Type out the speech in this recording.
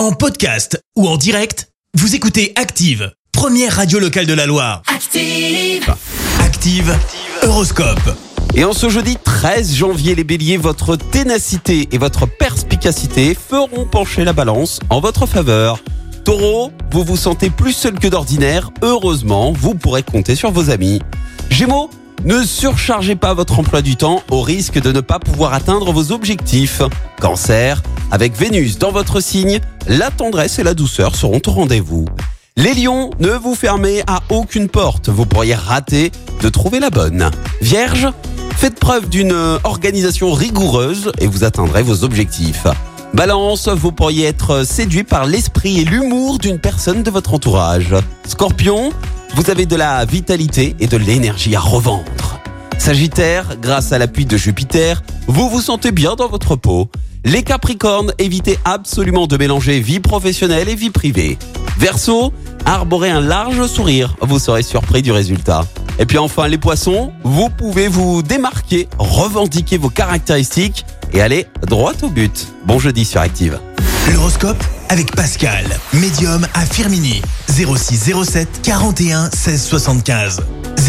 En podcast ou en direct, vous écoutez Active, première radio locale de la Loire. Active. Active, Horoscope. Et en ce jeudi 13 janvier, les béliers, votre ténacité et votre perspicacité feront pencher la balance en votre faveur. Taureau, vous vous sentez plus seul que d'ordinaire. Heureusement, vous pourrez compter sur vos amis. Gémeaux, ne surchargez pas votre emploi du temps au risque de ne pas pouvoir atteindre vos objectifs. Cancer, avec Vénus dans votre signe, la tendresse et la douceur seront au rendez-vous. Les lions, ne vous fermez à aucune porte, vous pourriez rater de trouver la bonne. Vierge, faites preuve d'une organisation rigoureuse et vous atteindrez vos objectifs. Balance, vous pourriez être séduit par l'esprit et l'humour d'une personne de votre entourage. Scorpion, vous avez de la vitalité et de l'énergie à revendre. Sagittaire, grâce à l'appui de Jupiter, vous vous sentez bien dans votre peau. Les Capricornes, évitez absolument de mélanger vie professionnelle et vie privée. Verseau, arborez un large sourire, vous serez surpris du résultat. Et puis enfin les poissons, vous pouvez vous démarquer, revendiquer vos caractéristiques et aller droit au but. Bon jeudi sur Active. L'horoscope avec Pascal, médium à Firmini. 06 07 41 16 75.